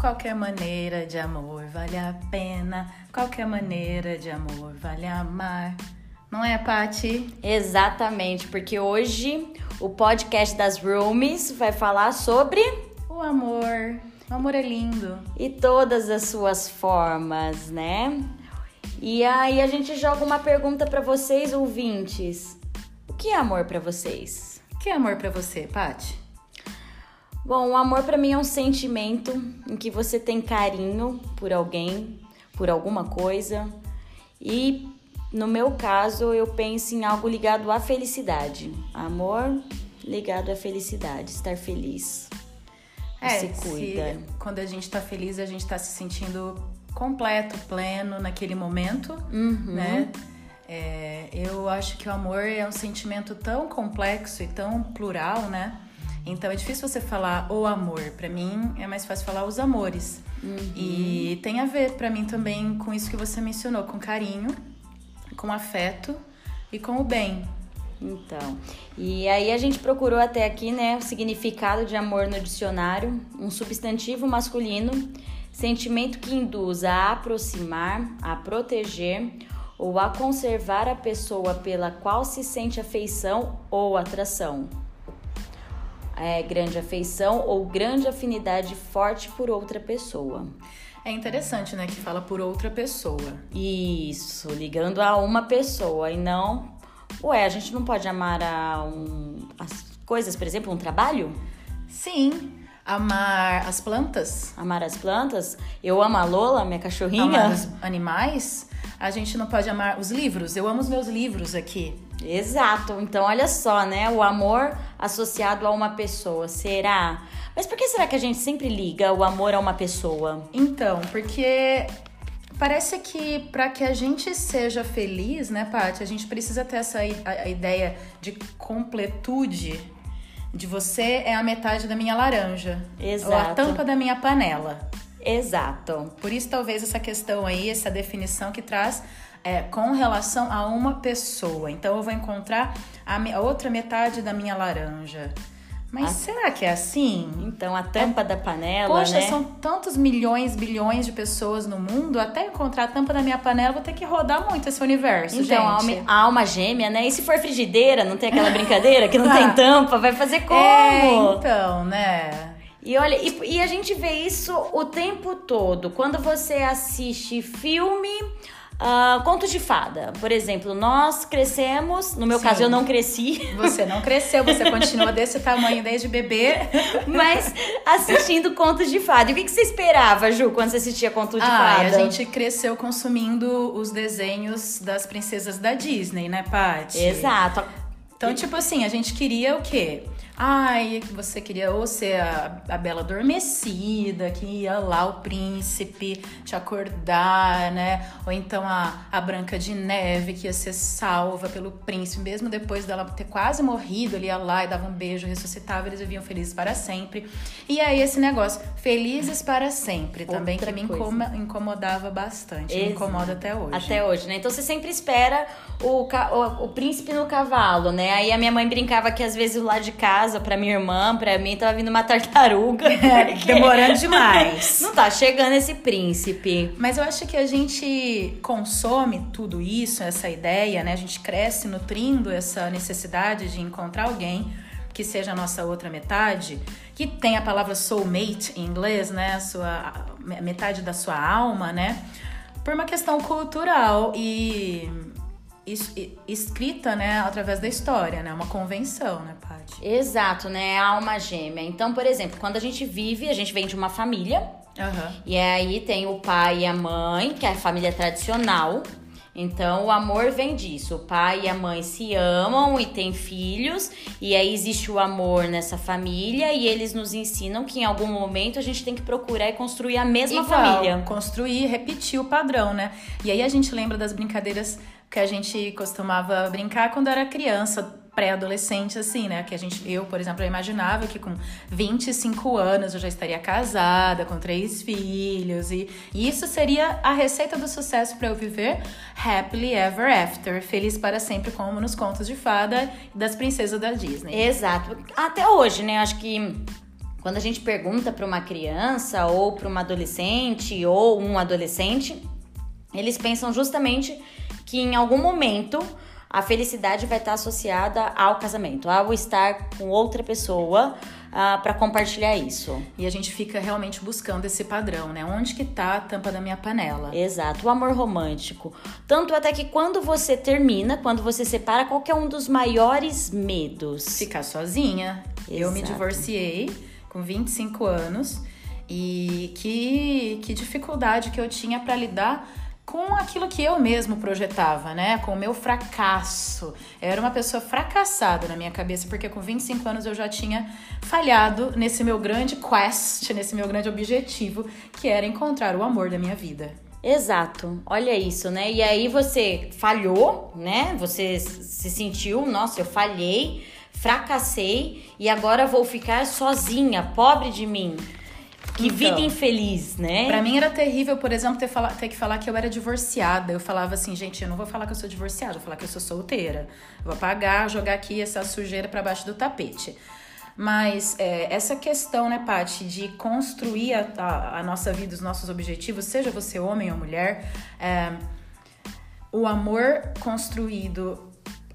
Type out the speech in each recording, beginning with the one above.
Qualquer maneira de amor vale a pena. Qualquer maneira de amor vale amar. Não é, Pati? Exatamente, porque hoje o podcast das Roomies vai falar sobre o amor. O amor é lindo. E todas as suas formas, né? E aí a gente joga uma pergunta para vocês, ouvintes. O que é amor para vocês? O que é amor para você, Pati? Bom, o amor para mim é um sentimento em que você tem carinho por alguém, por alguma coisa. E no meu caso, eu penso em algo ligado à felicidade. Amor ligado à felicidade, estar feliz. É, se cuida. Se, quando a gente tá feliz, a gente tá se sentindo completo, pleno naquele momento, uhum. né? É, eu acho que o amor é um sentimento tão complexo e tão plural, né? Então é difícil você falar o amor. Para mim é mais fácil falar os amores. Uhum. E tem a ver para mim também com isso que você mencionou, com carinho, com afeto e com o bem. Então, e aí a gente procurou até aqui, né, o significado de amor no dicionário, um substantivo masculino, sentimento que induz a aproximar, a proteger ou a conservar a pessoa pela qual se sente afeição ou atração. É, grande afeição ou grande afinidade forte por outra pessoa. É interessante, né, que fala por outra pessoa. Isso, ligando a uma pessoa e não Ué, a gente não pode amar a um, as coisas, por exemplo, um trabalho? Sim. Amar as plantas. Amar as plantas? Eu amo a Lola, minha cachorrinha. Amar os animais. A gente não pode amar os livros. Eu amo os meus livros aqui. Exato. Então, olha só, né? O amor associado a uma pessoa. Será? Mas por que será que a gente sempre liga o amor a uma pessoa? Então, porque Parece que para que a gente seja feliz, né, Paty, a gente precisa ter essa a, a ideia de completude, de você é a metade da minha laranja. Exato. Ou a tampa da minha panela. Exato. Por isso, talvez, essa questão aí, essa definição que traz é, com relação a uma pessoa. Então, eu vou encontrar a, a outra metade da minha laranja. Mas a... será que é assim? Então, a tampa é... da panela, Poxa, né? são tantos milhões, bilhões de pessoas no mundo, até encontrar a tampa da minha panela, vou ter que rodar muito esse universo, então, gente. a alma, gêmea, né? E se for frigideira, não tem aquela brincadeira que não tem tampa, vai fazer como? É, então, né? E olha, e, e a gente vê isso o tempo todo. Quando você assiste filme Uh, contos de fada, por exemplo, nós crescemos, no meu Sim. caso eu não cresci. Você não cresceu, você continua desse tamanho desde bebê. Mas assistindo contos de fada. E o que, que você esperava, Ju, quando você assistia contos de ah, fada? a gente cresceu consumindo os desenhos das princesas da Disney, né, Paty? Exato. Então, tipo assim, a gente queria o quê? Ai, você queria ou ser a, a bela adormecida, que ia lá o príncipe te acordar, né? Ou então a, a Branca de Neve, que ia ser salva pelo príncipe, mesmo depois dela ter quase morrido, ele ia lá e dava um beijo, ressuscitava, eles viviam felizes para sempre. E aí esse negócio, felizes para sempre, Outra também que me incomodava bastante, Exato. me incomoda até hoje. Até hoje, né? Então você sempre espera o, o, o príncipe no cavalo, né? Aí a minha mãe brincava que às vezes o lado de casa casa pra minha irmã, pra mim, tava vindo uma tartaruga. É, demorando demais. Não tá chegando esse príncipe. Mas eu acho que a gente consome tudo isso, essa ideia, né? A gente cresce nutrindo essa necessidade de encontrar alguém que seja a nossa outra metade, que tem a palavra soulmate em inglês, né? A sua a metade da sua alma, né? Por uma questão cultural e escrita, né, através da história, né? Uma convenção, né, Paty? Exato, né? A alma gêmea. Então, por exemplo, quando a gente vive, a gente vem de uma família. Uhum. E aí tem o pai e a mãe, que é a família tradicional. Então, o amor vem disso. O pai e a mãe se amam e têm filhos, e aí existe o amor nessa família, e eles nos ensinam que em algum momento a gente tem que procurar e construir a mesma Igual, família. Construir repetir o padrão, né? E aí a gente lembra das brincadeiras que a gente costumava brincar quando era criança, pré-adolescente, assim, né? Que a gente, eu, por exemplo, eu imaginava que com 25 anos eu já estaria casada, com três filhos, e, e isso seria a receita do sucesso para eu viver happily ever after, feliz para sempre, como nos contos de fada das princesas da Disney. Exato. Até hoje, né? Acho que quando a gente pergunta para uma criança ou para uma adolescente ou um adolescente, eles pensam justamente que em algum momento a felicidade vai estar associada ao casamento, ao estar com outra pessoa uh, ah, para compartilhar isso. E a gente fica realmente buscando esse padrão, né? Onde que tá a tampa da minha panela? Exato, o amor romântico. Tanto até que quando você termina, quando você separa, qual é um dos maiores medos? Ficar sozinha. Exato. Eu me divorciei com 25 anos e que, que dificuldade que eu tinha para lidar com aquilo que eu mesmo projetava, né? Com o meu fracasso. Eu era uma pessoa fracassada na minha cabeça, porque com 25 anos eu já tinha falhado nesse meu grande quest, nesse meu grande objetivo, que era encontrar o amor da minha vida. Exato, olha isso, né? E aí você falhou, né? Você se sentiu, nossa, eu falhei, fracassei e agora vou ficar sozinha, pobre de mim. Que então, vida infeliz, né? Pra mim era terrível, por exemplo, ter, fala, ter que falar que eu era divorciada. Eu falava assim, gente, eu não vou falar que eu sou divorciada, vou falar que eu sou solteira. vou apagar, jogar aqui essa sujeira para baixo do tapete. Mas é, essa questão, né, Paty, de construir a, a, a, nossa vida, os nossos objetivos, seja você homem ou mulher, é, o amor construído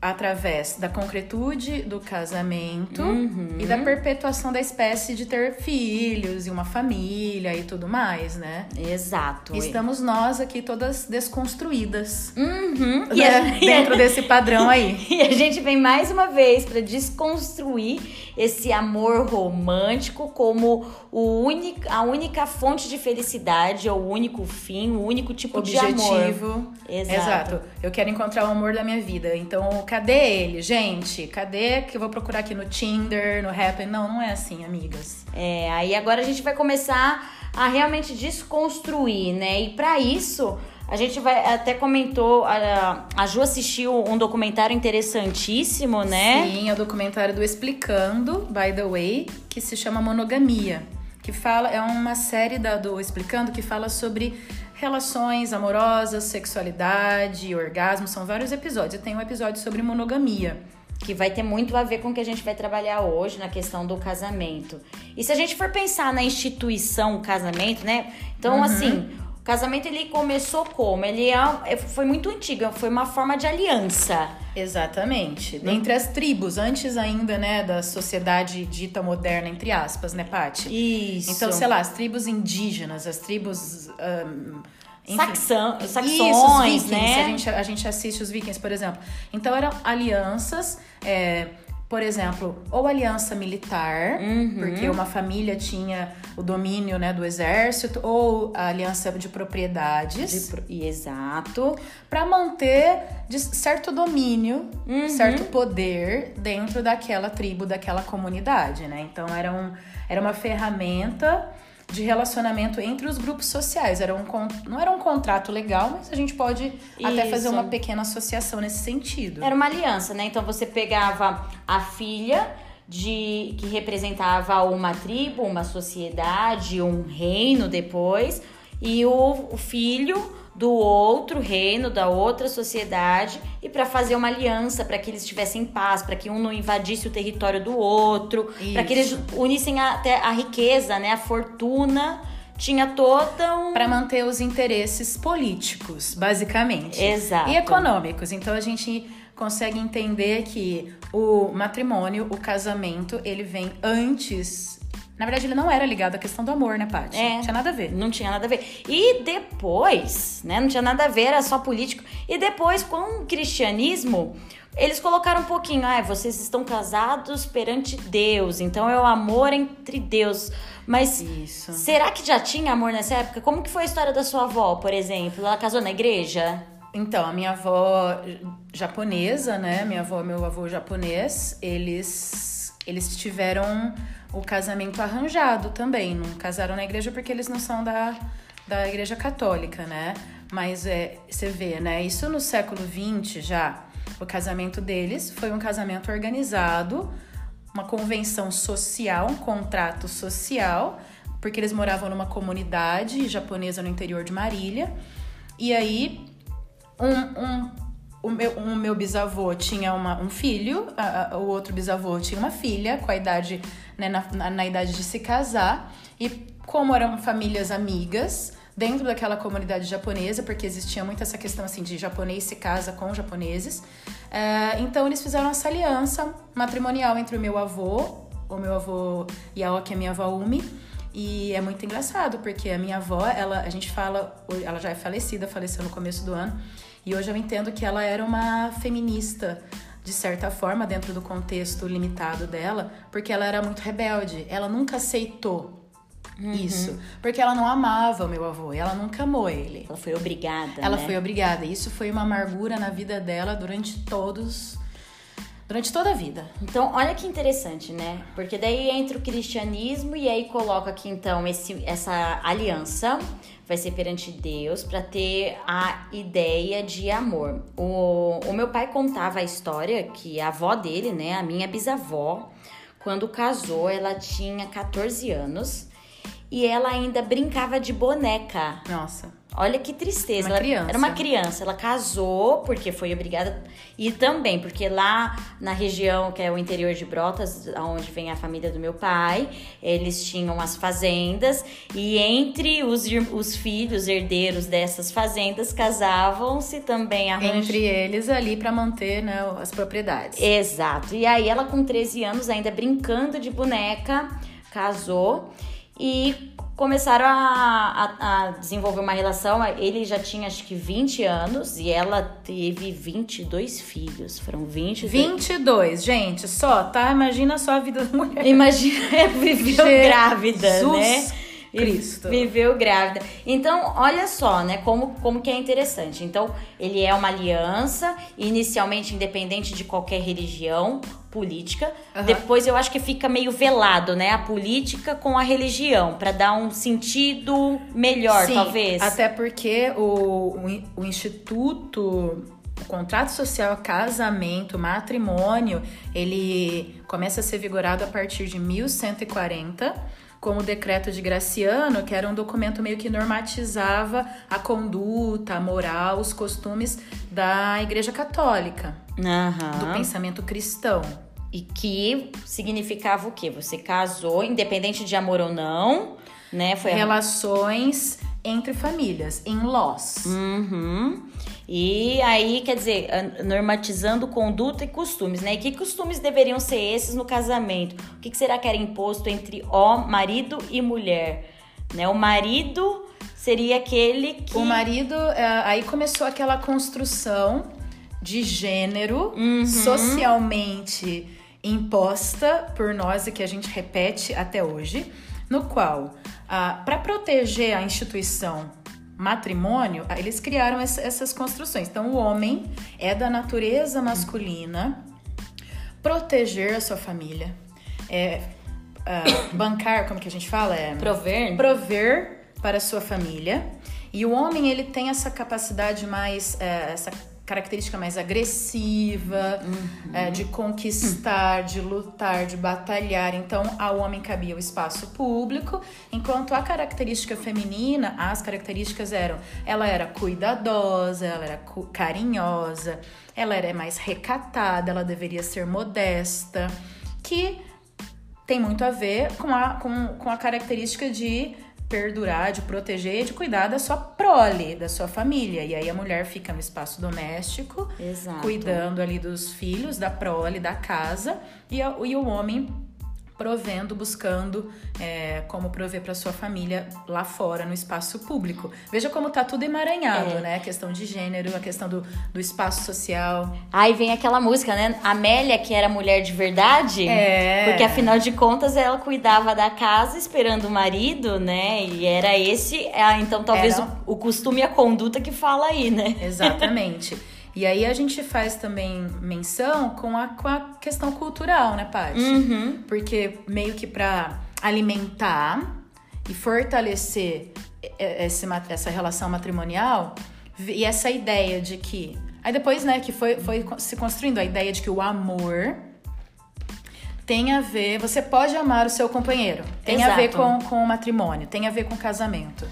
através da concretude do casamento uhum. e da perpetuação da espécie de ter filhos e uma família e tudo mais, né? Exato. Estamos nós aqui todas desconstruídas uhum. né? dentro desse padrão aí. E a gente vem mais uma vez para desconstruir esse amor romântico como o único, a única fonte de felicidade, ou o único fim, o único tipo Objetivo. de amor. Objetivo. Exato. Exato. Eu quero encontrar o amor da minha vida. Então, cadê ele, gente? Cadê que eu vou procurar aqui no Tinder, no Happn? Não, não é assim, amigas. É, aí agora a gente vai começar a realmente desconstruir, né? E para isso, a gente vai até comentou, a, a Ju assistiu um documentário interessantíssimo, né? Sim, é o documentário do Explicando, by the way, que se chama Monogamia, que fala é uma série da, do Explicando que fala sobre relações amorosas, sexualidade, orgasmo, são vários episódios. E tem um episódio sobre monogamia. Que vai ter muito a ver com o que a gente vai trabalhar hoje na questão do casamento. E se a gente for pensar na instituição casamento, né? Então, uhum. assim, casamento ele começou como? Ele é, é foi muito antigo, foi uma forma de aliança. Exatamente. Hum. Entre as tribos, antes ainda, né, da sociedade dita moderna, entre aspas, né, Paty? Isso. Então, sei lá, as tribos indígenas, as tribos. Um, enfim, Saxão, saxões, Isso, né? A gente, a gente assiste os vikings, por exemplo. Então, eram alianças. É, por exemplo, ou aliança militar, uhum. porque uma família tinha o domínio né, do exército, ou a aliança de propriedades. De, exato. Para manter certo domínio, uhum. certo poder dentro daquela tribo, daquela comunidade, né? Então era, um, era uma ferramenta de relacionamento entre os grupos sociais. Era um, não era um contrato legal, mas a gente pode Isso. até fazer uma pequena associação nesse sentido. Era uma aliança, né? Então você pegava a filha de que representava uma tribo, uma sociedade, um reino depois, e o, o filho do outro reino, da outra sociedade, e para fazer uma aliança, para que eles estivessem em paz, para que um não invadisse o território do outro, para que eles unissem até a, a riqueza, né, a fortuna tinha toda um... para manter os interesses políticos, basicamente. Exato. E econômicos. Então a gente consegue entender que o matrimônio, o casamento, ele vem antes na verdade, ele não era ligado à questão do amor, né, Paty? É, não tinha nada a ver. Não tinha nada a ver. E depois, né? Não tinha nada a ver, era só político. E depois, com o cristianismo, eles colocaram um pouquinho, ah, vocês estão casados perante Deus, então é o amor entre Deus. Mas Isso. será que já tinha amor nessa época? Como que foi a história da sua avó, por exemplo? Ela casou na igreja? Então, a minha avó japonesa, né? Minha avó e meu avô japonês, eles, eles tiveram o casamento arranjado também. Não casaram na igreja porque eles não são da, da igreja católica, né? Mas é, você vê, né? Isso no século XX já. O casamento deles foi um casamento organizado, uma convenção social, um contrato social, porque eles moravam numa comunidade japonesa no interior de Marília. E aí, um, um o meu, meu bisavô tinha uma, um filho, a, a, o outro bisavô tinha uma filha com a idade, né, na, na, na idade de se casar. E como eram famílias amigas, dentro daquela comunidade japonesa, porque existia muito essa questão assim de japonês se casa com japoneses. É, então eles fizeram essa aliança matrimonial entre o meu avô, o meu avô Yaoki e a minha avó Umi. E é muito engraçado, porque a minha avó, ela, a gente fala, ela já é falecida, faleceu no começo do ano, e hoje eu entendo que ela era uma feminista, de certa forma, dentro do contexto limitado dela, porque ela era muito rebelde. Ela nunca aceitou Uhum. Isso. Porque ela não amava o meu avô, ela nunca amou ele. Ela foi obrigada. Ela né? foi obrigada. Isso foi uma amargura na vida dela durante todos. Durante toda a vida. Então, olha que interessante, né? Porque daí entra o cristianismo e aí coloca aqui então esse, essa aliança vai ser perante Deus para ter a ideia de amor. O, o meu pai contava a história que a avó dele, né, a minha bisavó, quando casou, ela tinha 14 anos e ela ainda brincava de boneca. Nossa. Olha que tristeza. Uma ela, criança. Era uma criança. Ela casou porque foi obrigada. E também porque lá na região que é o interior de Brotas, onde vem a família do meu pai, eles tinham as fazendas. E entre os, os filhos herdeiros dessas fazendas casavam-se também. Entre eles ali para manter né, as propriedades. Exato. E aí ela com 13 anos, ainda brincando de boneca, casou e começaram a, a, a, desenvolver uma relação. Ele já tinha acho que 20 anos e ela teve 22 filhos. Foram 22. 22, gente, só, tá? Imagina só a vida da mulher. Imagina, viveu Jesus grávida, né? Cristo. Viveu grávida. Então, olha só, né, como, como que é interessante. Então, ele é uma aliança, inicialmente independente de qualquer religião, política. Uhum. Depois eu acho que fica meio velado, né? A política com a religião, para dar um sentido melhor, Sim, talvez. Até porque o, o, o Instituto o contrato social, casamento, matrimônio, ele começa a ser vigorado a partir de 1140 como o decreto de Graciano, que era um documento meio que normatizava a conduta, a moral, os costumes da Igreja Católica, uhum. do pensamento cristão. E que significava o quê? Você casou, independente de amor ou não, né? Foi Relações entre famílias, em laws. Uhum. E aí, quer dizer, normatizando conduta e costumes, né? E que costumes deveriam ser esses no casamento? O que, será que era imposto entre ó, marido e mulher? Né? O marido seria aquele que. O marido, é, aí começou aquela construção de gênero uhum. socialmente imposta por nós e que a gente repete até hoje, no qual, ah, para proteger a instituição matrimônio, eles criaram essas construções. Então, o homem é da natureza masculina proteger a sua família, é uh, bancar, como que a gente fala? É, prover. Prover para a sua família. E o homem, ele tem essa capacidade mais, é, essa característica mais agressiva, uhum. é, de conquistar, de lutar, de batalhar. Então, ao homem cabia o espaço público, enquanto a característica feminina, as características eram: ela era cuidadosa, ela era carinhosa, ela era mais recatada, ela deveria ser modesta, que tem muito a ver com a, com, com a característica de perdurar, de proteger e de cuidar da sua prole, da sua família. E aí a mulher fica no espaço doméstico, Exato. cuidando ali dos filhos, da prole, da casa, e, a, e o homem provendo, buscando é, como prover para sua família lá fora, no espaço público. Veja como tá tudo emaranhado, é. né? A questão de gênero, a questão do, do espaço social. Aí vem aquela música, né? Amélia, que era mulher de verdade. É. Porque afinal de contas ela cuidava da casa esperando o marido, né? E era esse, é, então talvez era... o, o costume e a conduta que fala aí, né? Exatamente. E aí a gente faz também menção com a, com a questão cultural, né, Paty? Uhum. Porque meio que para alimentar e fortalecer esse, essa relação matrimonial e essa ideia de que. Aí depois, né, que foi, foi se construindo a ideia de que o amor tem a ver. Você pode amar o seu companheiro. Tem Exato. a ver com, com o matrimônio, tem a ver com o casamento.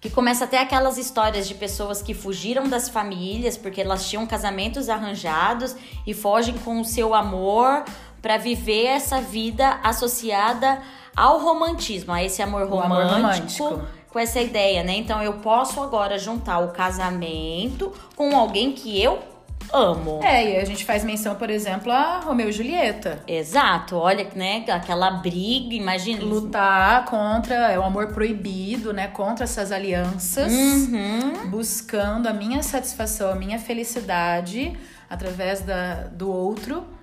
Que começa até aquelas histórias de pessoas que fugiram das famílias porque elas tinham casamentos arranjados e fogem com o seu amor para viver essa vida associada ao romantismo, a esse amor romântico, amor romântico, com essa ideia, né? Então eu posso agora juntar o casamento com alguém que eu amo. É, e a gente faz menção, por exemplo, a Romeu e Julieta. Exato, olha, né, aquela briga, imagina. Lutar contra, é o amor proibido, né, contra essas alianças, uhum. buscando a minha satisfação, a minha felicidade através da, do outro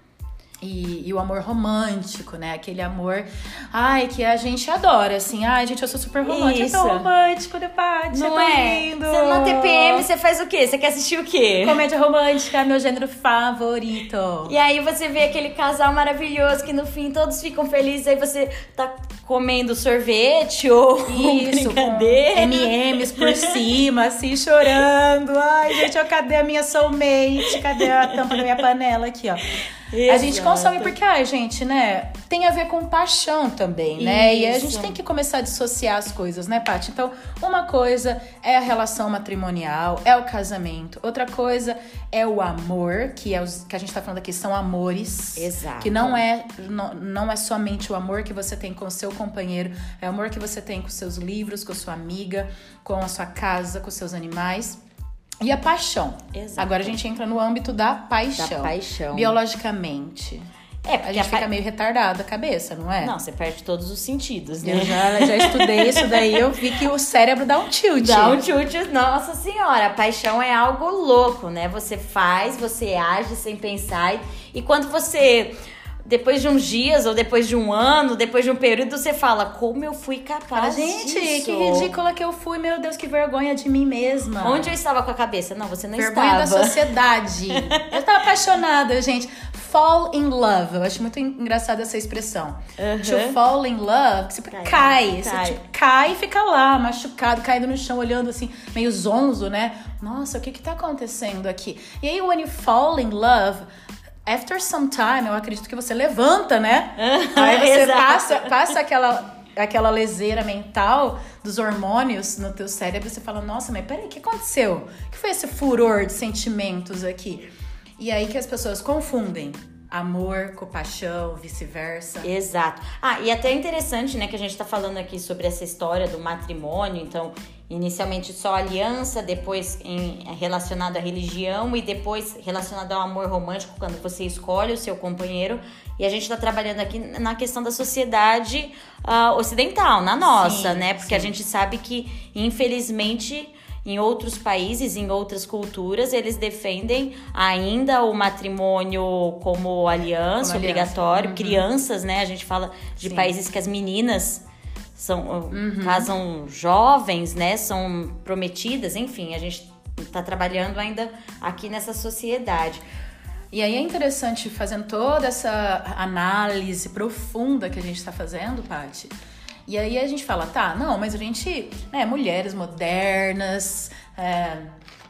e, e, o amor romântico, né? Aquele amor, ai, que a gente adora, assim. Ai, gente, eu sou super romântica. Isso. tão romântico, né, Paty? Não é? Lindo. Você na TPM, você faz o quê? Você quer assistir o quê? Comédia romântica, meu gênero favorito. E aí você vê aquele casal maravilhoso que no fim todos ficam felizes, aí você tá comendo sorvete ou Isso, com M&M's por cima, assim, chorando. Ai, gente, cadê a minha soulmate? Cadê a tampa da minha panela aqui, ó? Exato. A gente consome porque, ai, gente, né? Tem a ver com paixão também, né? Isso. E a gente tem que começar a dissociar as coisas, né, Paty? Então, uma coisa é a relação matrimonial, é o casamento. Outra coisa é o amor, que é os que a gente tá falando aqui são amores. Exato. Que não é, não, não é somente o amor que você tem com o seu companheiro, é o amor que você tem com seus livros, com a sua amiga, com a sua casa, com os seus animais. E a paixão. Exato. Agora a gente entra no âmbito da paixão. Da paixão. Biologicamente. É, porque a gente a fica meio retardada a cabeça, não é? Não, você perde todos os sentidos, né? Eu já, já estudei isso daí, eu vi que o cérebro dá um tilt. Dá um tilt, nossa senhora. A paixão é algo louco, né? Você faz, você age sem pensar. E quando você depois de uns dias, ou depois de um ano, depois de um período, você fala, como eu fui capaz Gente, disso? que ridícula que eu fui, meu Deus, que vergonha de mim mesma. Onde eu estava com a cabeça? Não, você não vergonha estava. Vergonha da sociedade. eu tava apaixonada, gente. Fall in love. Eu acho muito engraçada essa expressão. Uhum. To fall in love, você cai. cai. Você cai. Tipo, cai e fica lá, machucado, caído no chão, olhando assim, meio zonzo, né? Nossa, o que que tá acontecendo aqui? E aí, when you fall in love after some time, eu acredito que você levanta, né? Aí você passa, passa aquela, aquela leseira mental dos hormônios no teu cérebro, você fala, nossa, mas peraí, o que aconteceu? O que foi esse furor de sentimentos aqui? E aí que as pessoas confundem amor com paixão, vice-versa. Exato. Ah, e até interessante, né, que a gente tá falando aqui sobre essa história do matrimônio, então, inicialmente só aliança, depois em, relacionado à religião e depois relacionado ao amor romântico, quando você escolhe o seu companheiro. E a gente está trabalhando aqui na questão da sociedade uh, ocidental, na nossa, sim, né? Porque sim. a gente sabe que, infelizmente, em outros países, em outras culturas, eles defendem ainda o matrimônio como aliança, como obrigatório. Uhum. Crianças, né? A gente fala de Sim. países que as meninas são uhum. casam jovens, né? São prometidas, enfim, a gente está trabalhando ainda aqui nessa sociedade. E aí é interessante, fazendo toda essa análise profunda que a gente está fazendo, Paty, e aí a gente fala, tá, não, mas a gente, né, mulheres modernas, é,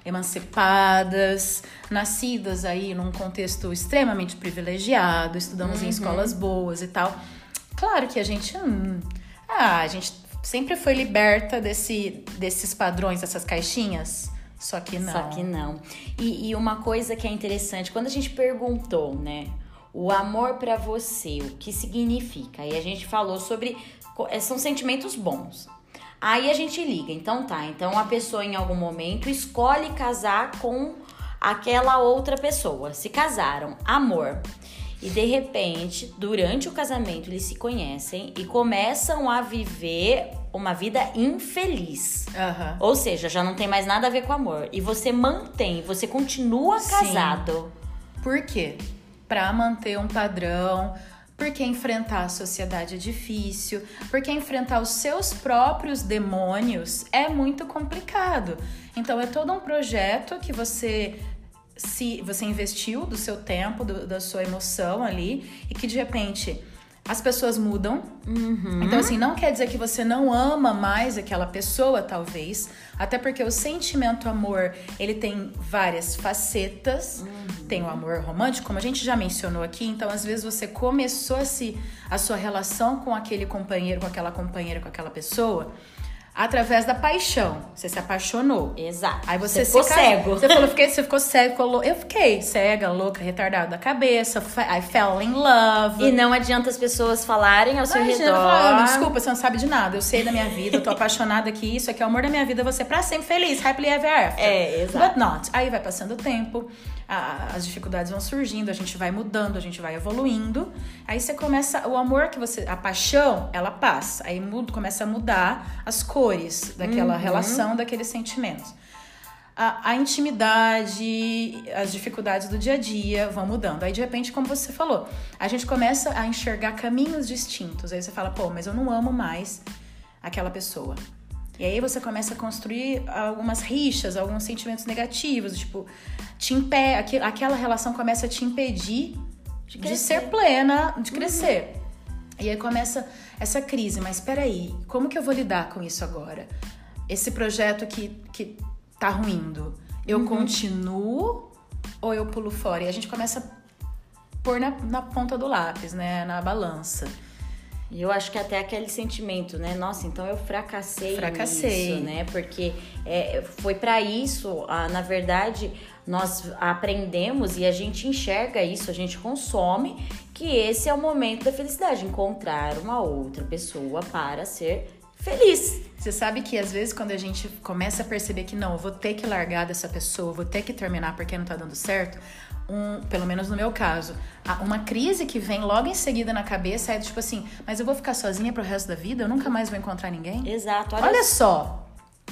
emancipadas, nascidas aí num contexto extremamente privilegiado, estudamos uhum. em escolas boas e tal. Claro que a gente, hum, ah, a gente sempre foi liberta desse, desses padrões, dessas caixinhas. Só que não. Só que não. E, e uma coisa que é interessante, quando a gente perguntou, né? O amor para você, o que significa? E a gente falou sobre é, são sentimentos bons. Aí a gente liga, então tá. Então a pessoa em algum momento escolhe casar com aquela outra pessoa. Se casaram, amor. E de repente, durante o casamento, eles se conhecem e começam a viver uma vida infeliz. Uhum. Ou seja, já não tem mais nada a ver com amor. E você mantém, você continua casado. Sim. Por quê? Pra manter um padrão porque enfrentar a sociedade é difícil, porque enfrentar os seus próprios demônios é muito complicado. Então é todo um projeto que você se você investiu do seu tempo, do, da sua emoção ali e que de repente as pessoas mudam. Uhum. Então, assim, não quer dizer que você não ama mais aquela pessoa, talvez. Até porque o sentimento amor, ele tem várias facetas. Uhum. Tem o amor romântico, como a gente já mencionou aqui. Então, às vezes, você começou a, se, a sua relação com aquele companheiro, com aquela companheira, com aquela pessoa através da paixão. Você se apaixonou. Exato. Aí você, ficou se ca- cego. Você falou, fiquei, você ficou cego, ficou lou- Eu fiquei cega, louca, retardada da cabeça. I fell in love. E não adianta as pessoas falarem ao seu Imagina, redor. falar, desculpa, você não sabe de nada. Eu sei da minha vida, eu tô apaixonada aqui, isso aqui é o amor da minha vida, você pra sempre feliz, happily ever after. É, exato. But not. Aí vai passando o tempo, a- as dificuldades vão surgindo, a gente vai mudando, a gente vai evoluindo. Aí você começa, o amor que você, a paixão, ela passa. Aí muda, começa a mudar as cores daquela Uhum. relação, daqueles sentimentos. A, a intimidade, as dificuldades do dia a dia vão mudando. Aí, de repente, como você falou, a gente começa a enxergar caminhos distintos. Aí você fala, pô, mas eu não amo mais aquela pessoa. E aí você começa a construir algumas rixas, alguns sentimentos negativos, tipo, te aqu- aquela relação começa a te impedir de, crescer. ser plena, de crescer. E aí começa essa crise, mas peraí, como que eu vou lidar com isso agora? Esse projeto que, que tá ruindo, eu continuo ou eu pulo fora? E a gente começa a pôr na, na ponta do lápis, né? Na balança. E eu acho que até aquele sentimento, né? Nossa, então eu fracassei, Fracassei. nisso, né? Porque é, foi pra isso, ah, na verdade, nós aprendemos e a gente enxerga isso, a gente consome, que esse é o momento da felicidade, encontrar uma outra pessoa para ser feliz. Você sabe que às vezes quando a gente começa a perceber que não, eu vou ter que largar dessa pessoa, vou ter que terminar porque não tá dando certo, um, pelo menos no meu caso, uma crise que vem logo em seguida na cabeça é tipo assim, mas eu vou ficar sozinha pro resto da vida? Eu nunca mais vou encontrar ninguém? Exato, olha, Olha só,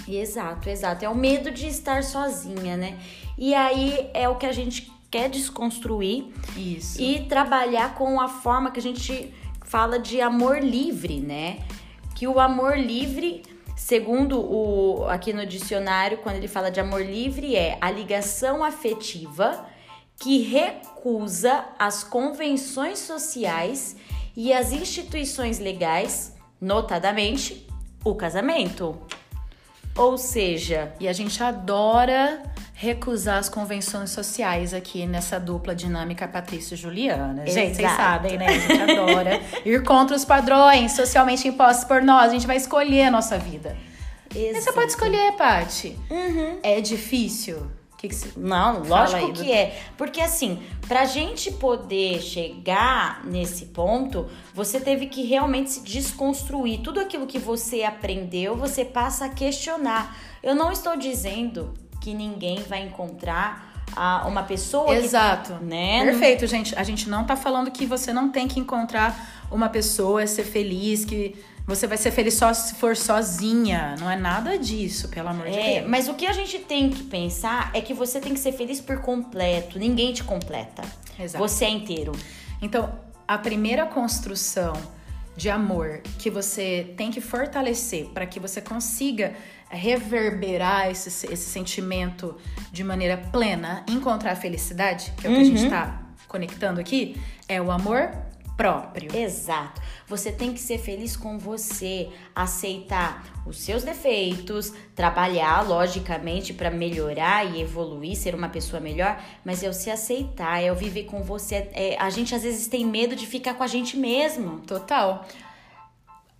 Exato, exato. É o medo de estar sozinha, né? E aí é o que a gente quer desconstruir isso. e trabalhar com a forma que a gente fala de amor livre, né? Que o amor livre, segundo o aqui no dicionário, quando ele fala de amor livre, é a ligação afetiva que recusa as convenções sociais e as instituições legais, notadamente o casamento. Ou seja, E a gente adora recusar as convenções sociais aqui nessa dupla dinâmica Patrícia e Juliana. Gente, vocês Exato. sabem, né? A gente adora ir contra os padrões socialmente impostos por nós. A gente vai escolher a nossa vida. E você pode escolher, Paty. É difícil? Que que você... Não, lógico aí, que é. Porque assim, pra gente poder chegar nesse ponto, você teve que realmente se desconstruir. Tudo aquilo que você aprendeu, você passa a questionar. Eu não estou dizendo que ninguém vai encontrar ah, uma pessoa Exato. que, né? Perfeito, gente. A gente não tá falando que você não tem que encontrar uma pessoa, ser feliz, que você vai ser feliz só se for sozinha. Não é nada disso, pelo amor de É, Deus. mas o que a gente tem que pensar é que você tem que ser feliz por completo. Ninguém te completa. Exato. Você é inteiro. Então, a primeira construção de amor que você tem que fortalecer para que você consiga reverberar esse, esse sentimento de maneira plena, encontrar a felicidade, que é o que a gente está conectando aqui, é o amor próprio. Exato. Você tem que ser feliz com você, aceitar os seus defeitos, trabalhar logicamente para melhorar e evoluir, ser uma pessoa melhor, mas é o se aceitar, é o viver com você. É, a gente às vezes tem medo de ficar com a gente mesmo. Total.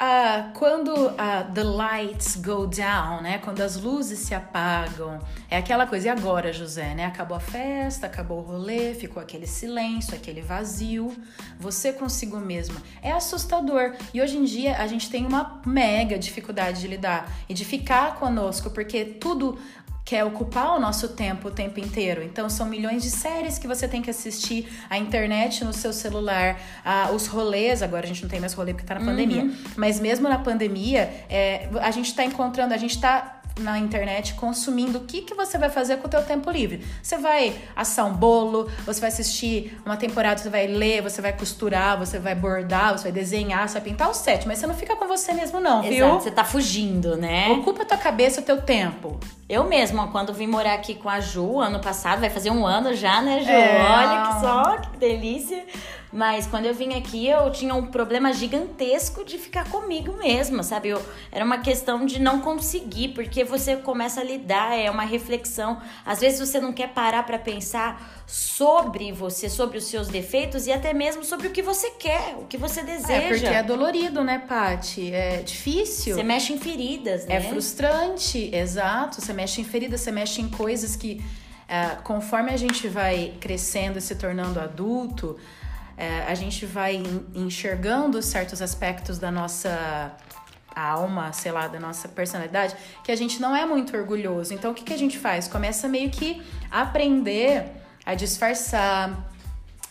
Ah, quando ah, the lights go down, né? Quando as luzes se apagam, é aquela coisa. E agora, José, né? Acabou a festa, acabou o rolê, ficou aquele silêncio, aquele vazio. Você consigo mesma. É assustador. E hoje em dia a gente tem uma mega dificuldade de lidar e de ficar conosco, porque tudo quer ocupar o nosso tempo o tempo inteiro. Então são milhões de séries que você tem que assistir, a internet no seu celular, a- os rolês, agora a gente não tem mais rolê porque tá na pandemia. Mas mesmo na pandemia, é, a gente tá encontrando, a gente tá na internet consumindo o que, que você vai fazer com o teu tempo livre. Você vai assar um bolo, você vai assistir uma temporada, você vai ler, você vai costurar, você vai bordar, você vai desenhar, você vai pintar o set, mas você não fica com você mesmo não, viu? Exato, você tá fugindo, né? Ocupa a tua cabeça, o teu tempo. Eu mesma, quando vim morar aqui com a Ju, ano passado, vai fazer um ano já, né, Ju? É. Olha que só, que delícia. Mas quando eu vim aqui, eu tinha um problema gigantesco de ficar comigo mesma, sabe? Eu, era uma questão de não conseguir, porque você começa a lidar, é uma reflexão. Às vezes você não quer parar pra pensar sobre você, sobre os seus defeitos e até mesmo sobre o que você quer, o que você deseja. É porque é dolorido, né, Paty? É difícil. Você mexe em feridas, né? É frustrante, exato. Você mexe em feridas, você mexe em coisas que, é, conforme a gente vai crescendo e se tornando adulto, é, a gente vai en- enxergando certos aspectos da nossa alma, sei lá, da nossa personalidade, que a gente não é muito orgulhoso. Então, o que, que a gente faz? Começa meio que a aprender a disfarçar,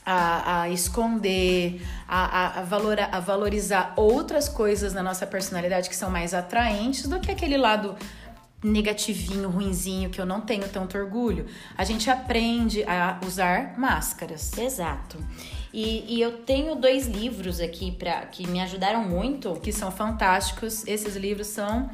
a, a esconder, a, a, valora- a valorizar outras coisas na nossa personalidade que são mais atraentes do que aquele lado negativinho, ruinzinho, que eu não tenho tanto orgulho. A gente aprende a usar máscaras. Exato. E, e eu tenho dois livros aqui pra, que me ajudaram muito. Que são fantásticos. Esses livros são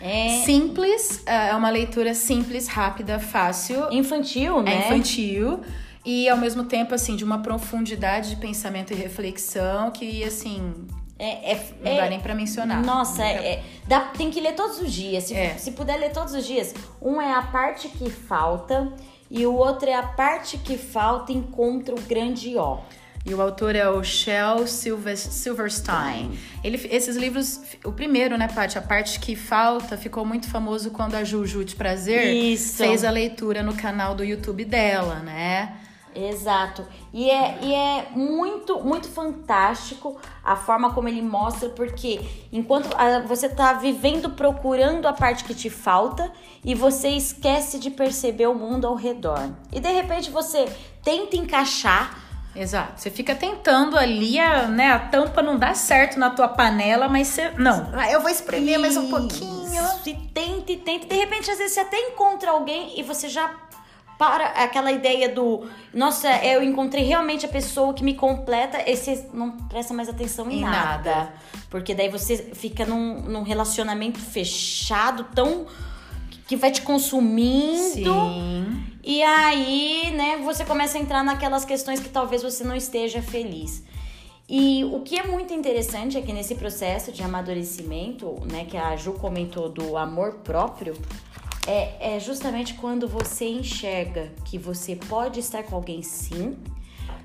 É simples, é uma leitura simples, rápida, fácil, infantil, né? é infantil e ao mesmo tempo assim de uma profundidade de pensamento e reflexão que assim É, é, não é- dá nem pra mencionar. Nossa, é, é- dá, tem que ler todos os dias. Se, É. se puder ler todos os dias. Um é a parte que falta e o outro é a parte que falta encontra o grande ó. E o autor é o Shel Silver, Silverstein. Ele, esses livros, o primeiro, né, Paty? A parte que falta ficou muito famoso quando a Juju de Prazer Isso. fez a leitura no canal do YouTube dela, né? Exato. E é, e é muito, muito fantástico a forma como ele mostra, porque enquanto ah, você tá vivendo procurando a parte que te falta e você esquece de perceber o mundo ao redor. E de repente você tenta encaixar Exato. Você fica tentando ali, a, né? A tampa não dá certo na tua panela, mas você. Não, ah, eu vou espremer mais um pouquinho. Isso, E tenta, e tenta. De repente, às vezes, você até encontra alguém e você já para aquela ideia do nossa, eu encontrei realmente a pessoa que me completa, e você não presta mais atenção em, Em nada. nada. Porque daí você fica num, num relacionamento fechado, tão. Que vai te consumindo. Sim. E aí, né, você começa a entrar naquelas questões que talvez você não esteja feliz. E o que é muito interessante é que nesse processo de amadurecimento, né, que a Ju comentou do amor próprio, é, é justamente quando você enxerga que você pode estar com alguém sim,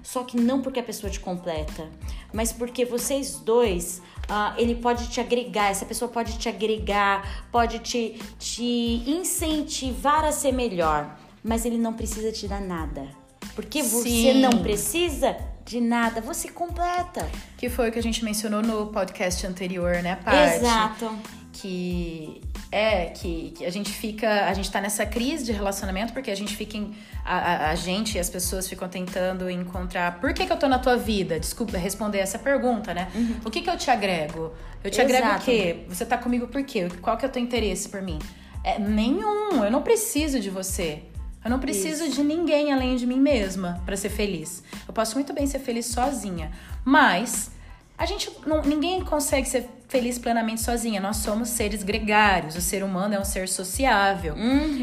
só que não porque a pessoa te completa, mas porque vocês dois, ah, ele pode te agregar, essa pessoa pode te agregar, pode te, te incentivar a ser melhor, mas ele não precisa te dar nada. Porque você Sim. não precisa de nada, você completa. Que foi o que a gente mencionou no podcast anterior, né, Paty? Exato. que é que, que a gente fica a gente tá nessa crise de relacionamento porque a gente fica em, a, a, a gente e as pessoas ficam tentando encontrar por que, que eu tô na tua vida? Desculpa responder essa pergunta né? O que que eu te agrego? Eu te agrego o Exato. quê você tá comigo por quê? Qual que é o teu interesse por mim? É nenhum. Eu não preciso de você. Eu não preciso de ninguém além de mim mesma pra ser feliz. Eu posso muito bem ser feliz sozinha, mas a gente não, ninguém consegue ser feliz plenamente sozinha. Nós somos seres gregários. O ser humano é um ser sociável.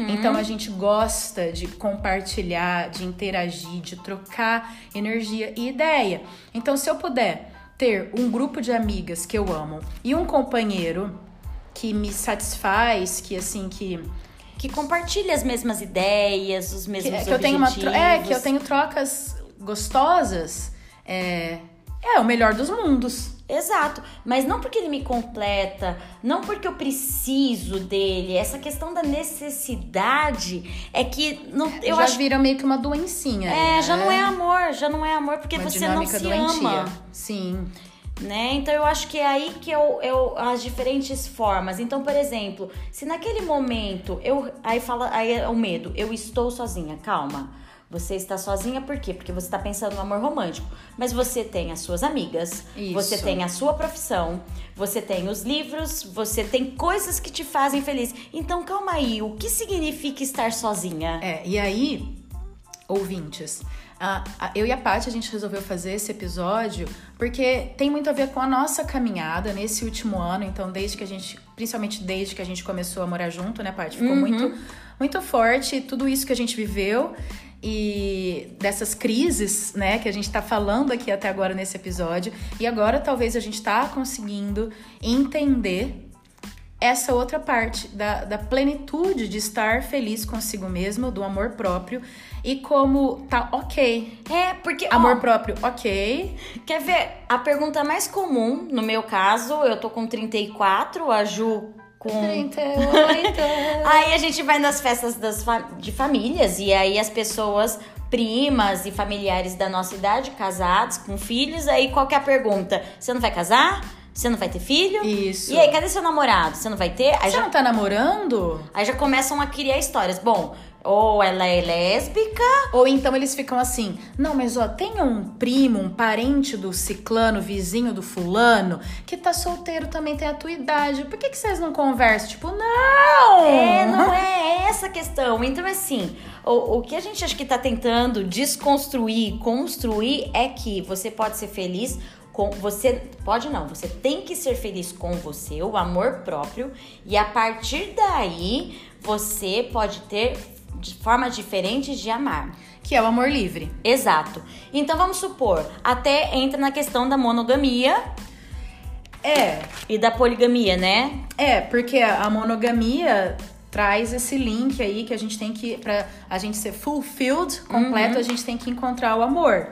Então a gente gosta de compartilhar, de interagir, de trocar energia e ideia. Então se eu puder ter um grupo de amigas que eu amo e um companheiro que me satisfaz, que assim que Que compartilha as mesmas ideias, os que, mesmos que eu tenho uma é que eu tenho trocas gostosas é, é o melhor dos mundos Exato, mas não porque ele me completa, não porque eu preciso dele. Essa questão da necessidade é que não, eu já acho vira meio que uma doencinha é, aí, já né? não é amor, já não é amor porque uma você não se doentia ama, sim né? Então eu acho que é aí que eu, eu as diferentes formas. Então, por exemplo, se naquele momento eu aí fala aí é o medo, eu estou sozinha, calma. Você está sozinha por quê? Porque você está pensando no amor romântico. Mas você tem as suas amigas, Isso. você tem a sua profissão, você tem os livros, você tem coisas que te fazem feliz. Então, calma aí, o que significa estar sozinha? É, e aí, ouvintes, a- a- eu e a Paty, a gente resolveu fazer esse episódio porque tem muito a ver com a nossa caminhada nesse último ano. Então, desde que a gente, principalmente desde que a gente começou a morar junto, né, Paty? Ficou muito, muito forte, tudo isso que a gente viveu e dessas crises, né, que a gente está falando aqui até agora nesse episódio. E agora talvez a gente está conseguindo entender essa outra parte da, da plenitude de estar feliz consigo mesmo, do amor próprio e como tá ok. É, porque. Amor ó, próprio, ok. Quer ver? A pergunta mais comum, no meu caso, eu tô com 34, a Ju com. 38. Aí a gente vai nas festas das fa- de famílias e aí as pessoas, primas e familiares da nossa idade, casados, com filhos, aí qual que é a pergunta? Você não vai casar? Você não vai ter filho? Isso. E aí, cadê seu namorado? Você não vai ter? Aí Você já, não tá namorando? aí já começam a criar histórias. Bom, ou ela é lésbica, Ou então eles ficam assim, não, mas ó, tem um primo, um parente do ciclano, vizinho do fulano, que tá solteiro também tem a tua idade. Por que, que vocês não conversam? Tipo, não! É, não é essa a questão. Então, assim, o, o que a gente acha que tá tentando desconstruir, construir é que você pode ser feliz com você pode não, você tem que ser feliz com você, o amor próprio, e a partir daí você pode ter de formas diferentes de amar. Que é o amor livre. Exato. Então vamos supor, até entra na questão da monogamia É, e da poligamia, né? é, porque a monogamia traz esse link aí que a gente tem que, pra a gente ser fulfilled, completo, a gente tem que encontrar o amor,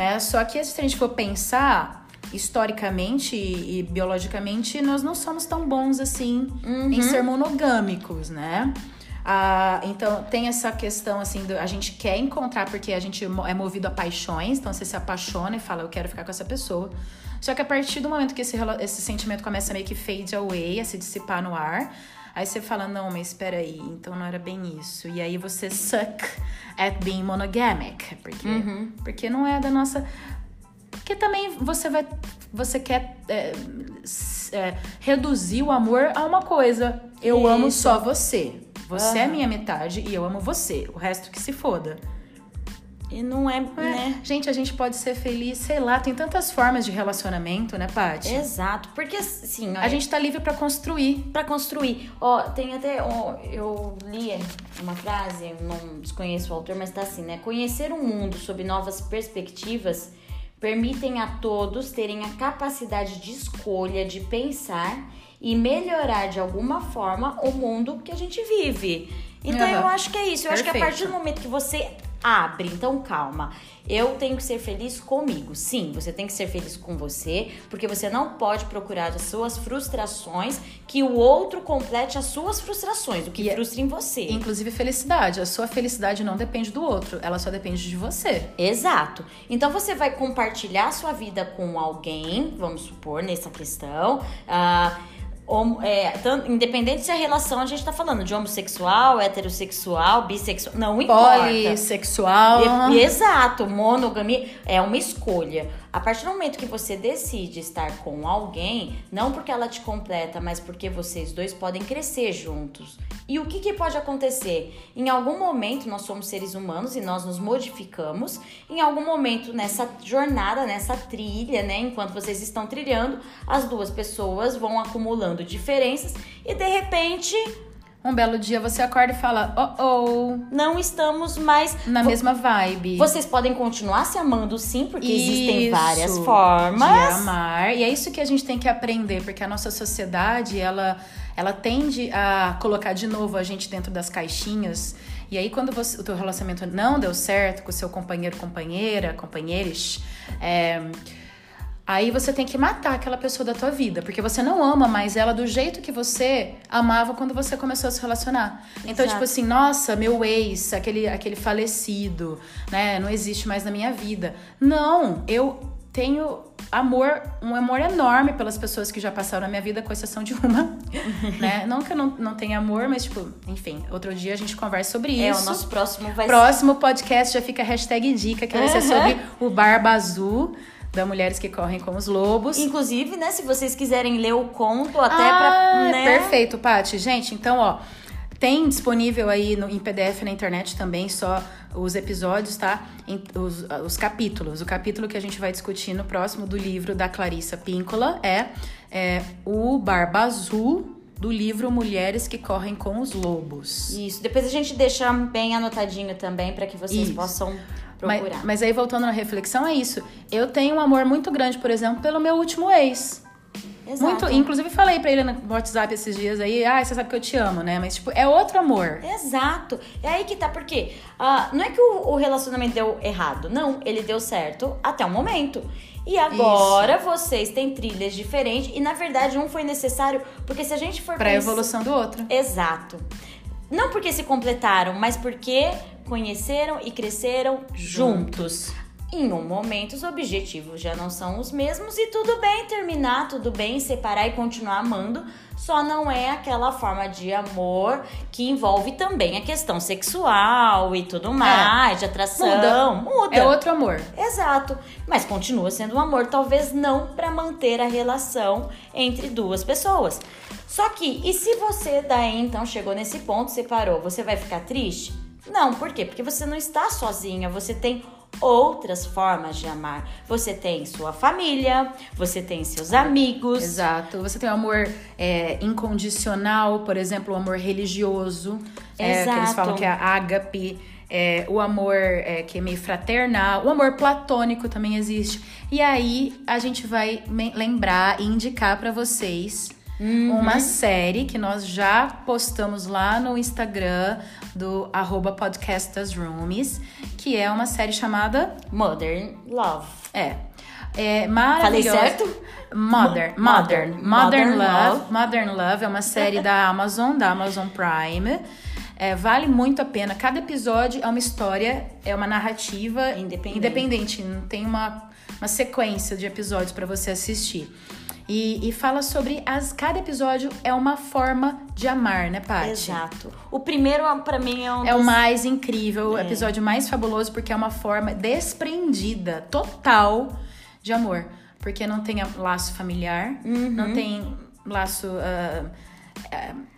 né? Só que se a gente for pensar historicamente e, e biologicamente, nós não somos tão bons assim em ser monogâmicos, né? Ah, então tem essa questão assim, do, a gente quer encontrar porque a gente é movido a paixões, então você se apaixona e fala, eu quero ficar com essa pessoa. Só que a partir do momento que esse, esse sentimento começa a meio que fade away, a se dissipar no ar, aí você fala, não, mas espera aí, então não era bem isso. E aí você suck at being monogamic, porque, porque não é da nossa... Porque também você vai. Você quer é, é, reduzir o amor a uma coisa. Eu amo Isso. só você. Você é Aham. minha metade e eu amo você. O resto que se foda. E não é, É, né? Gente, a gente pode ser feliz, sei lá, tem tantas formas de relacionamento, né, Paty? Exato, porque assim, A gente tá livre pra construir. para construir. Ó, tem até ó, eu li uma frase, não desconheço o autor, mas tá assim, né? Conhecer o mundo sob novas perspectivas permitem a todos terem a capacidade de escolha, de pensar e melhorar de alguma forma o mundo que a gente vive. Então Aham. eu acho que é isso. Eu acho que a Perfeito. partir do momento que você abre, então calma. Eu tenho que ser feliz comigo. Sim, você tem que ser feliz com você, porque você não pode procurar as suas frustrações que o outro complete as suas frustrações, o que E é- frustra em você. Inclusive felicidade. A sua felicidade não depende do outro, ela só depende de você. Exato. Então você vai compartilhar a sua vida com alguém, vamos supor, nessa questão. ah, homo- é, tan- independente se a relação a gente tá falando de homossexual, heterossexual, bissexual, não importa. Polissexual. E- Exato, monogamia é uma escolha. A partir do momento que você decide estar com alguém, não porque ela te completa, mas porque vocês dois podem crescer juntos. E o que, que pode acontecer? Em algum momento, nós somos seres humanos e nós nos modificamos. Em algum momento, nessa jornada, nessa trilha, né? Enquanto vocês estão trilhando, as duas pessoas vão acumulando diferenças e de repente Um belo dia você acorda e fala, oh, oh, não estamos mais na mesma vibe. Vocês podem continuar se amando sim, porque existem Isso, várias De formas. amar. E é isso que a gente tem que aprender, porque a nossa sociedade, ela, ela tende a colocar de novo a gente dentro das caixinhas. E aí, quando você- o teu relacionamento não deu certo com o seu companheiro, companheira, companheiros, é, aí você tem que matar aquela pessoa da tua vida, porque você não ama mais ela do jeito que você amava quando você começou a se relacionar. Então, Exato. tipo assim, nossa, meu ex, aquele, aquele falecido, né, não existe mais na minha vida. Não, eu tenho amor, um amor enorme pelas pessoas que já passaram na minha vida, com exceção de uma, né? Não que eu não, não tenha amor, mas, tipo, enfim, outro dia a gente conversa sobre É, isso. o nosso próximo vai Próximo podcast já fica a hashtag dica, que vai ser sobre o Barba Azul, da Mulheres que Correm com os Lobos. Inclusive, né, se vocês quiserem ler o conto, até ah, pra. Né, Perfeito, Paty. Gente, então, ó, tem disponível aí no, em PDF na internet também só os episódios, tá? Em- os, os capítulos. O capítulo que a gente vai discutir no próximo do livro da Clarissa Píncola é, é O Barba Azul do livro Mulheres que Correm com os Lobos. Isso. Depois a gente deixa bem anotadinho também para que vocês Isso. possam procurar. mas aí, voltando na reflexão, é isso. Eu tenho um amor muito grande, por exemplo, pelo meu último ex. Exato. Muito, inclusive falei pra ele no WhatsApp esses dias aí, ah, você sabe que eu te amo, né? Mas, tipo, é outro amor. Exato. É aí que tá, porque ah, não é que o, o relacionamento deu errado, não, ele deu certo até o momento. E agora vocês têm trilhas diferentes e na verdade um foi necessário, porque se a gente for Pra pensar- evolução do outro. Exato. Não porque se completaram, mas porque conheceram e cresceram juntos. Em um momento, os objetivos já não são os mesmos e tudo bem terminar, tudo bem separar e continuar amando, só não é aquela forma de amor que envolve também a questão sexual e tudo mais, de atração. Muda. É outro amor. Exato, mas continua sendo um amor, talvez não para manter a relação entre duas pessoas. Só que, e se você daí então chegou nesse ponto, separou, você vai ficar triste? Não, por quê? Porque você não está sozinha, você tem outras formas de amar. Você tem sua família, você tem seus amigos. Exato. Você tem o amor é, incondicional, por exemplo, o amor religioso, é, que eles Exato. falam que é a ágape. é, o amor é, que é meio fraternal, o amor platônico também existe. E aí a gente vai lembrar e indicar pra vocês Uhum. uma série que nós já postamos lá no Instagram do arroba podcastasrooms, que é uma série chamada Modern Love. é. É maravilhosa. Falei certo? Modern, Mo- Modern, Modern. Modern, Modern Love. Love. Modern Love é uma série da Amazon, da Amazon Prime. É, vale muito a pena. Cada episódio é uma história, é uma narrativa Independente. independente. Não tem uma, uma sequência de episódios para você assistir. E, e fala sobre as. Cada episódio é uma forma de amar, né, Paty? Exato. O primeiro, pra mim, é um É o dos- mais incrível, o É. episódio mais fabuloso, porque é uma forma desprendida, total de amor. Porque não tem laço familiar, Uhum. não tem laço ah,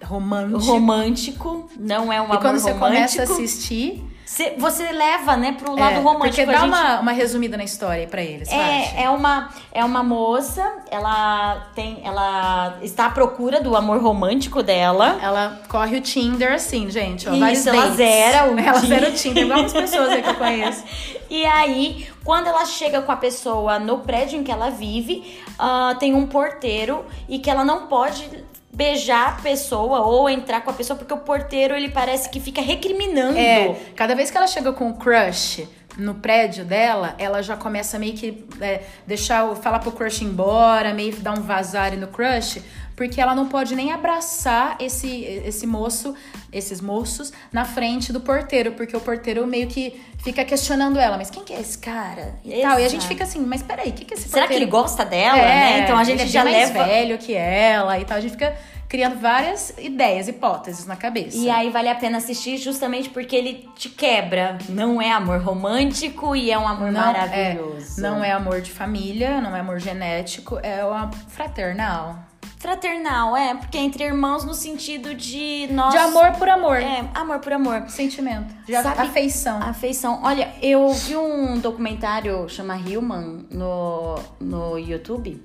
romântico. romântico. Não é um e amor quando você romântico. começa a assistir, Cê- você leva, né, pro lado é, romântico. porque dá gente- uma, uma resumida na história pra eles. É, é uma, é uma moça, ela tem, ela está à procura do amor romântico dela. Ela corre o Tinder assim, gente. Ó, Isso, ela dates. zera o Ela zera o Tinder, igual as pessoas aí que eu conheço. E aí, quando ela chega com a pessoa no prédio em que ela vive, ah, tem um porteiro e que ela não pode beijar a pessoa ou entrar com a pessoa porque o porteiro ele parece que fica recriminando. É, cada vez que ela chega com o crush no prédio dela, ela já começa meio que é, deixar, falar pro crush embora, meio que dar um vazare no crush, porque ela não pode nem abraçar esse, esse moço, esses moços, na frente do porteiro, porque o porteiro meio que fica questionando ela, mas quem que é esse cara? E tal. E a gente fica assim, mas peraí, o que, que é esse Será que ele porteiro gosta dela, é, né? Então a gente ele é já bem mais leva velho que ela e tal. A gente fica criando várias ideias, hipóteses na cabeça. E aí vale a pena assistir justamente porque ele te quebra. Não é amor romântico e é um amor maravilhoso. É, não é amor de família, não é amor genético, é o am- fraternal. Fraternal, é, porque é entre irmãos no sentido de nós. De amor por amor. É, amor por amor. Sentimento. De Sabe- afeição. Afeição. Olha, eu vi um documentário chama Human no, no YouTube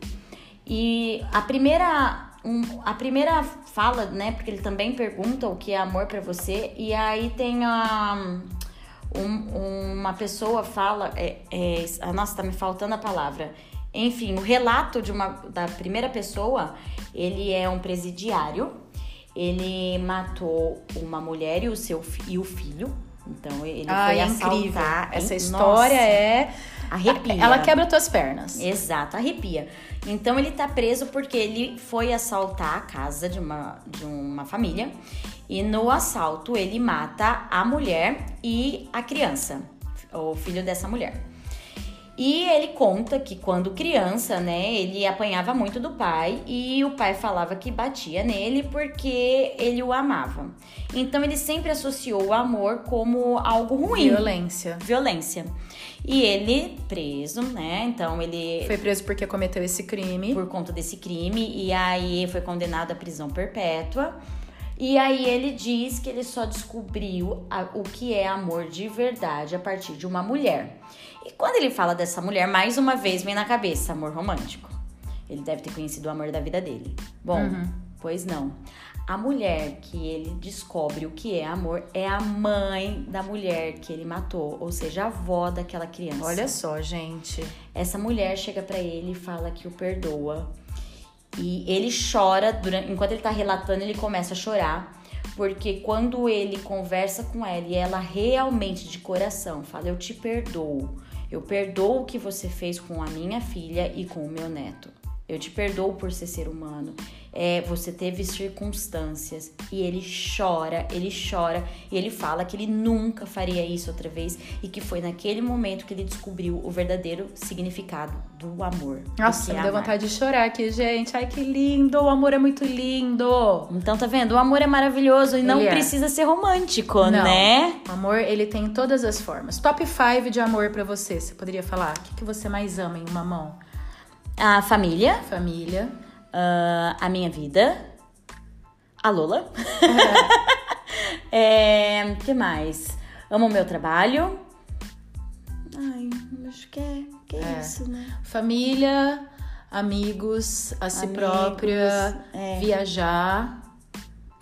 e a primeira um, a primeira fala, né, porque ele também pergunta o que é amor pra você e aí tem a um- uma pessoa fala é, é, nossa, tá me faltando a palavra. Enfim, o relato de uma da primeira pessoa, ele é um presidiário. Ele matou uma mulher e o seu e o filho. Então ele Ai, foi é assaltar. Essa hein? história Nossa, é. arrepia. Ela quebra tuas pernas. Exato, arrepia. Então ele tá preso porque ele foi assaltar a casa de uma, de uma família e no assalto ele mata a mulher e a criança, o filho dessa mulher. E ele conta que quando criança, né, ele apanhava muito do pai e o pai falava que batia nele porque ele o amava. Então ele sempre associou o amor como algo ruim, Violência. violência. E ele preso, né? Então ele Foi preso porque cometeu esse crime. por conta desse crime e aí foi condenado à prisão perpétua. E aí ele diz que ele só descobriu a- o que é amor de verdade a partir de uma mulher. E quando ele fala dessa mulher, mais uma vez vem na cabeça amor romântico. Ele deve ter conhecido o amor da vida dele. Bom, Pois não. A mulher que ele descobre o que é amor é a mãe da mulher que ele matou, ou seja, a avó daquela criança. Olha só, gente. Essa mulher chega para ele e fala que o perdoa. E ele chora, durante, enquanto ele tá relatando, ele começa a chorar. Porque quando ele conversa com ela e ela realmente de coração fala: Eu te perdoo, eu perdoo o que você fez com a minha filha e com o meu neto. Eu te perdoo por ser ser humano. É, você teve circunstâncias e ele chora, ele chora e ele fala que ele nunca faria isso outra vez e que foi naquele momento que ele descobriu o verdadeiro significado do amor. Nossa, me deu vontade de chorar aqui, gente. Ai, que lindo! O amor é muito lindo. Então, tá vendo? O amor é maravilhoso e não Ele é. precisa ser romântico, Não. né? O amor, ele tem todas as formas. Top 5 de amor pra você. Você poderia falar? O que, que você mais ama em uma mão? A família, Família. Ah, a minha vida, a Lola. é, que mais? Amo o meu trabalho. Ai, acho que é, que é, isso, né? Família, amigos, a si Amigos, própria, é. viajar,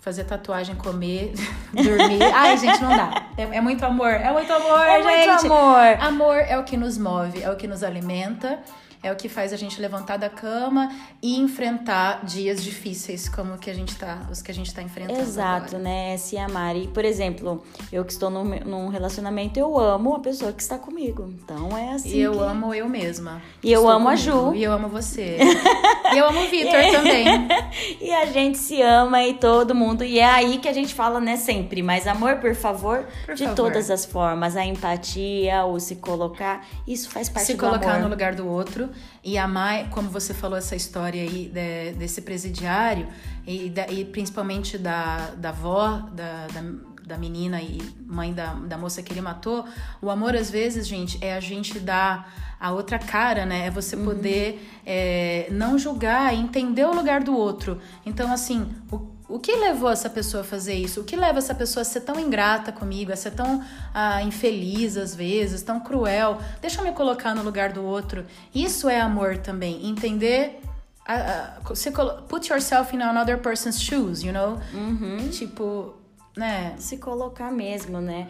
fazer tatuagem, comer, dormir. Ai, gente, não dá. É, é muito amor. É muito amor, É muito gente. amor. Amor é o que nos move, é o que nos alimenta, é o que faz a gente levantar da cama e enfrentar dias difíceis como que a gente tá, os que a gente tá enfrentando. Exato, agora. né? Se amar. E, por exemplo, eu que estou num, num relacionamento, eu amo a pessoa que está comigo. Então é assim. E eu que- amo eu mesma. E eu amo a comigo. Ju. E eu amo você. e eu amo o Vitor também. E a gente se ama e todo mundo. E é aí que a gente fala, né, sempre. Mas amor, por favor, Por de favor. todas as formas. A empatia, o se colocar, isso faz parte se do colocar amor. no lugar do outro e amar, como você falou essa história aí de- desse presidiário e, da- e principalmente da, da avó da, da, da menina e mãe da, da moça que ele matou, o amor às vezes, gente, é a gente dar a outra cara, né? É você poder é, não julgar e entender o lugar do outro. Então, assim, o, o que levou essa pessoa a fazer isso? O que leva essa pessoa a ser tão ingrata comigo, a ser tão ah, infeliz às vezes, tão cruel? Deixa eu me colocar no lugar do outro. Isso é amor também. Entender. ah, ah, put yourself in another person's shoes, you know? Uhum. Tipo, né? Se colocar mesmo, né?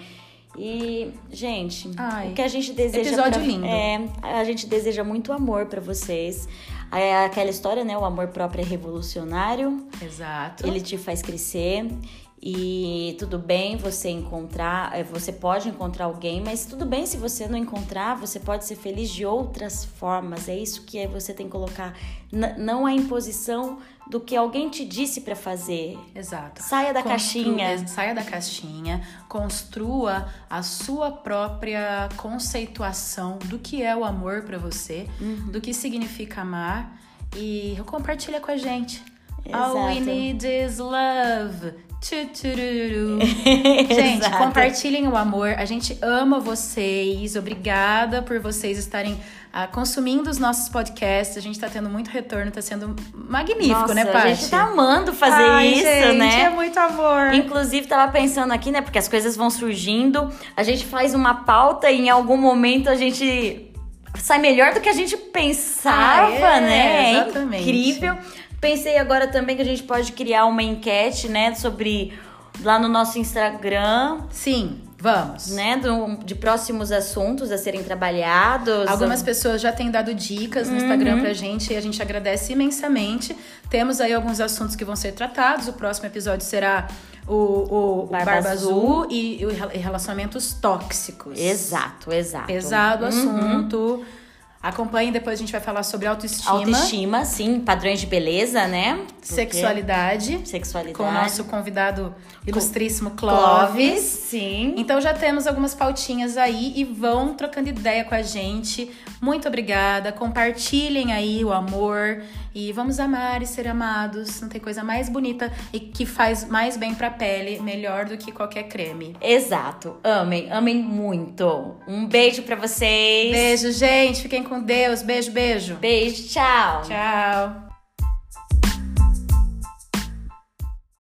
E, gente, Ai, o que a gente deseja. episódio pra- lindo. É, a gente deseja muito amor pra vocês. É aquela história, né? O amor próprio é revolucionário. Exato. Ele te faz crescer e tudo bem você encontrar, eh, você pode encontrar alguém, mas tudo bem se você não encontrar, você pode ser feliz de outras formas. É isso que você tem que colocar, N- não a imposição do que alguém te disse pra fazer. Exato. Saia da Constru- caixinha. ex- Saia da caixinha, construa a sua própria conceituação do que é o amor pra você, Uhum. do que significa amar e compartilha com a gente. All we Exato. need is love. Gente, compartilhem o amor. A gente ama vocês. Obrigada por vocês estarem ah, consumindo os nossos podcasts. A gente tá tendo muito retorno, tá sendo magnífico, Nossa, né, a Paty? gente tá amando fazer Ai, isso, gente, né? É muito amor. Inclusive, tava pensando aqui, né? Porque as coisas vão surgindo, a gente faz uma pauta e em algum momento a gente sai melhor do que a gente pensava, Ah, é, né? É exatamente. incrível. Pensei agora também que a gente pode criar uma enquete, né? Sobre lá no nosso Instagram, Sim, vamos. né? do- de próximos assuntos a serem trabalhados. Algumas pessoas já têm dado dicas no Uhum. Instagram pra gente e a gente agradece imensamente. Temos aí alguns assuntos que vão ser tratados. O próximo episódio será o, o Barba Barba, Azul. Azul e, e relacionamentos tóxicos. Exato, exato. Pesado Uhum. assunto. Acompanhem, depois a gente vai falar sobre autoestima, Autoestima, sim, padrões de beleza, né? Porque- sexualidade, Sexualidade. com o nosso convidado ilustríssimo Clóvis, Clóvis. sim. Então já temos algumas pautinhas aí e vão trocando ideia com a gente. Muito obrigada. Compartilhem aí o amor e vamos amar e ser amados. Não tem coisa mais bonita e que faz mais bem pra pele, melhor do que qualquer creme. Exato. Amem, amem muito. Um beijo pra vocês. Beijo, gente. Fiquem com Deus. Beijo, beijo. Beijo, tchau. Tchau.